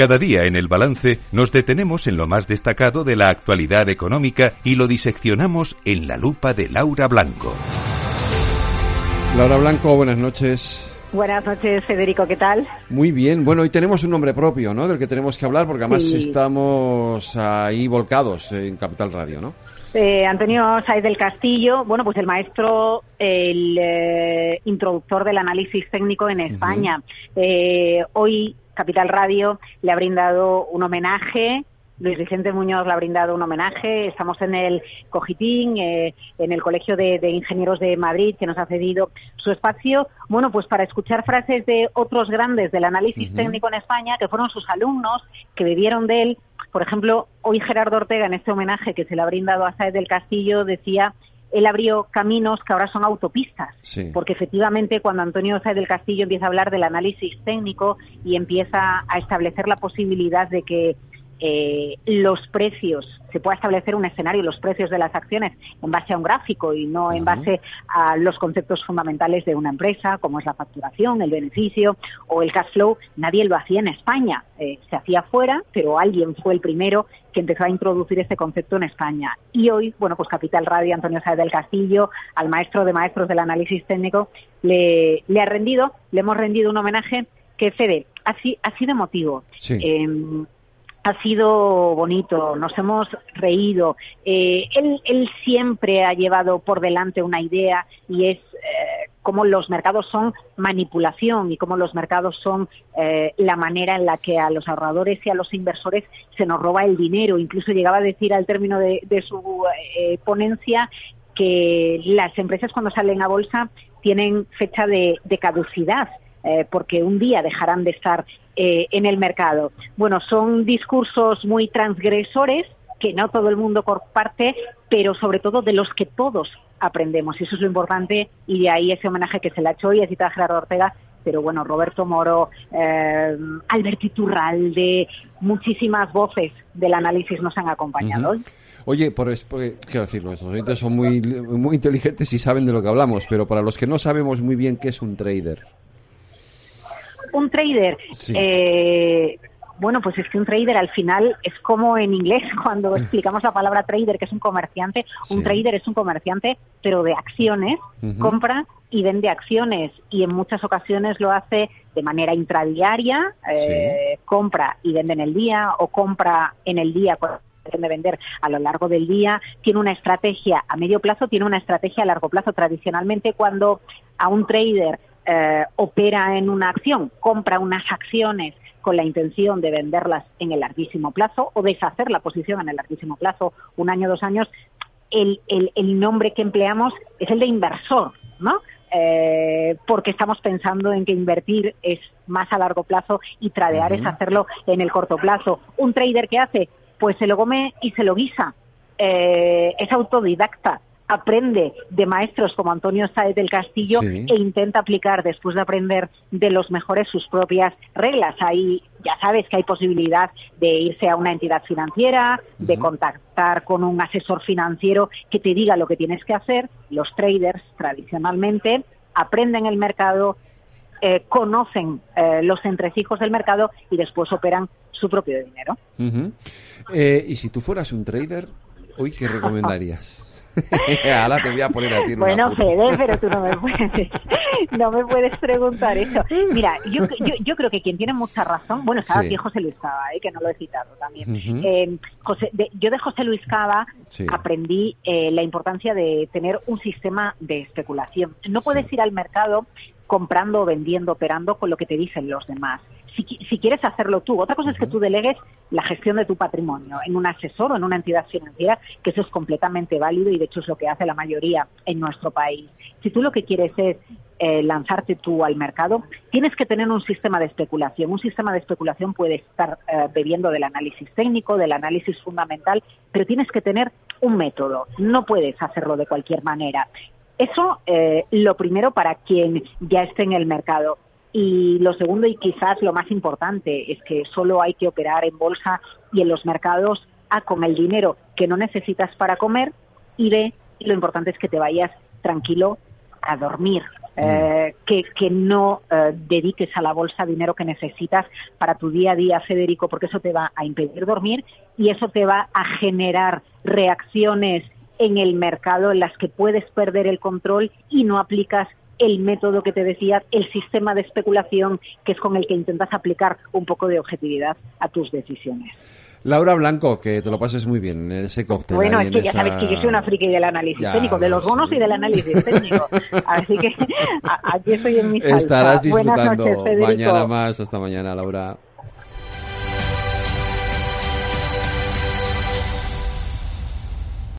Cada día en el balance nos detenemos en lo más destacado de la actualidad económica y lo diseccionamos en la lupa de Laura Blanco. Laura Blanco, buenas noches. Buenas noches, Federico, ¿qué tal? Muy bien. Bueno, hoy tenemos un nombre propio, ¿no? Del que tenemos que hablar, porque además estamos ahí volcados en Capital Radio, ¿no? Eh, Antonio Saez del Castillo, bueno, pues el maestro, el eh, introductor del análisis técnico en España. eh, hoy Capital Radio le ha brindado un homenaje Luis Vicente Muñoz le ha brindado un homenaje. Estamos en el Cogitín, eh, en el Colegio de, de, Ingenieros de Madrid, que nos ha cedido su espacio. Bueno, pues para escuchar frases de otros grandes del análisis uh -huh. técnico en España, que fueron sus alumnos, que vivieron de él. Por ejemplo, hoy Gerardo Ortega, en este homenaje que se le ha brindado a Saez del Castillo, decía él abrió caminos que ahora son autopistas, sí. porque efectivamente cuando Antonio Saez del Castillo empieza a hablar del análisis técnico y empieza a establecer la posibilidad de que eh, los precios, se pueda establecer un escenario, los precios de las acciones en base a un gráfico y no en base a los conceptos fundamentales de una empresa, como es la facturación, el beneficio o el cash flow, nadie lo hacía en España. Eh, se hacía fuera, pero alguien fue el primero que empezó a introducir este concepto en España. Y hoy, bueno, pues Capital Radio, Antonio Sáez del Castillo, al maestro de maestros del análisis técnico, le, le ha rendido, le hemos rendido un homenaje que, Fede, ha, ha sido emotivo. Sí. Eh, ha sido bonito, nos hemos reído. Eh, él, él, siempre ha llevado por delante una idea y es eh, cómo los mercados son manipulación y cómo los mercados son eh, la manera en la que a los ahorradores y a los inversores se nos roba el dinero. Incluso llegaba a decir al término de, de su eh, ponencia que las empresas cuando salen a bolsa tienen fecha de, de caducidad. Eh, porque un día dejarán de estar eh, en el mercado. Bueno, son discursos muy transgresores que no todo el mundo comparte, pero sobre todo de los que todos aprendemos. Y eso es lo importante y de ahí ese homenaje que se le ha hecho hoy a Cita Gerardo Ortega, pero bueno, Roberto Moro, eh, Albert Iturralde, muchísimas voces del análisis nos han acompañado. Uh -huh. Oye, por, por, quiero decir, nuestros oyentes son muy, muy inteligentes y saben de lo que hablamos, pero para los que no sabemos muy bien qué es un trader un trader. Sí. Eh, bueno, pues es que un trader al final es como en inglés cuando explicamos la palabra trader, que es un comerciante. Un Sí. trader es un comerciante, pero de acciones, compra y vende acciones y en muchas ocasiones lo hace de manera intradiaria, eh, compra y vende en el día o compra en el día cuando pretende vender a lo largo del día, tiene una estrategia a medio plazo, tiene una estrategia a largo plazo. Tradicionalmente cuando a un trader eh, opera en una acción, compra unas acciones con la intención de venderlas en el larguísimo plazo o deshacer la posición en el larguísimo plazo, un año, dos años, el, el, el nombre que empleamos es el de inversor, ¿no? Eh, porque estamos pensando en que invertir es más a largo plazo y tradear es hacerlo en el corto plazo. Un trader que hace, pues se lo come y se lo guisa. Eh, es autodidacta, aprende de maestros como Antonio Sáez del Castillo Sí. e intenta aplicar después de aprender de los mejores sus propias reglas. Ahí ya sabes que hay posibilidad de irse a una entidad financiera, de contactar con un asesor financiero que te diga lo que tienes que hacer. Los traders tradicionalmente aprenden el mercado, eh, conocen eh, los entrecijos del mercado y después operan su propio dinero. Eh, y si tú fueras un trader, hoy qué recomendarías? Ahora te voy a poner a ti Bueno. Fede, pero tú no me puedes, no me puedes preguntar eso. Mira, yo, yo, yo creo que quien tiene mucha razón, bueno, estaba Sí. aquí José Luis Cava, eh, que no lo he citado también. Eh, José- de- yo de José Luis Cava Sí. aprendí eh, la importancia de tener un sistema de especulación. No puedes Sí. ir al mercado comprando, vendiendo, operando con lo que te dicen los demás. Si, si quieres hacerlo tú, otra cosa es que tú delegues la gestión de tu patrimonio en un asesor o en una entidad financiera, que eso es completamente válido y de hecho es lo que hace la mayoría en nuestro país. Si tú lo que quieres es eh, lanzarte tú al mercado, tienes que tener un sistema de especulación. Un sistema de especulación puede estar eh, bebiendo del análisis técnico, del análisis fundamental, pero tienes que tener un método. No puedes hacerlo de cualquier manera. Eso, eh, lo primero para quien ya esté en el mercado. Y lo segundo, y quizás lo más importante, es que solo hay que operar en bolsa y en los mercados A con el dinero que no necesitas para comer y B, y lo importante es que te vayas tranquilo a dormir, eh, que, que, no eh, dediques a la bolsa dinero que necesitas para tu día a día, Federico, porque eso te va a impedir dormir y eso te va a generar reacciones en el mercado en las que puedes perder el control y no aplicas el método que te decía, el sistema de especulación que es con el que intentas aplicar un poco de objetividad a tus decisiones. Laura Blanco, que te lo pases muy bien en ese cóctel. Bueno, es que ya sabes que yo soy una friki del análisis técnico, de los bonos y del análisis técnico. Así que aquí estoy en mi salsa. Estarás disfrutando mañana más. Hasta mañana, Laura.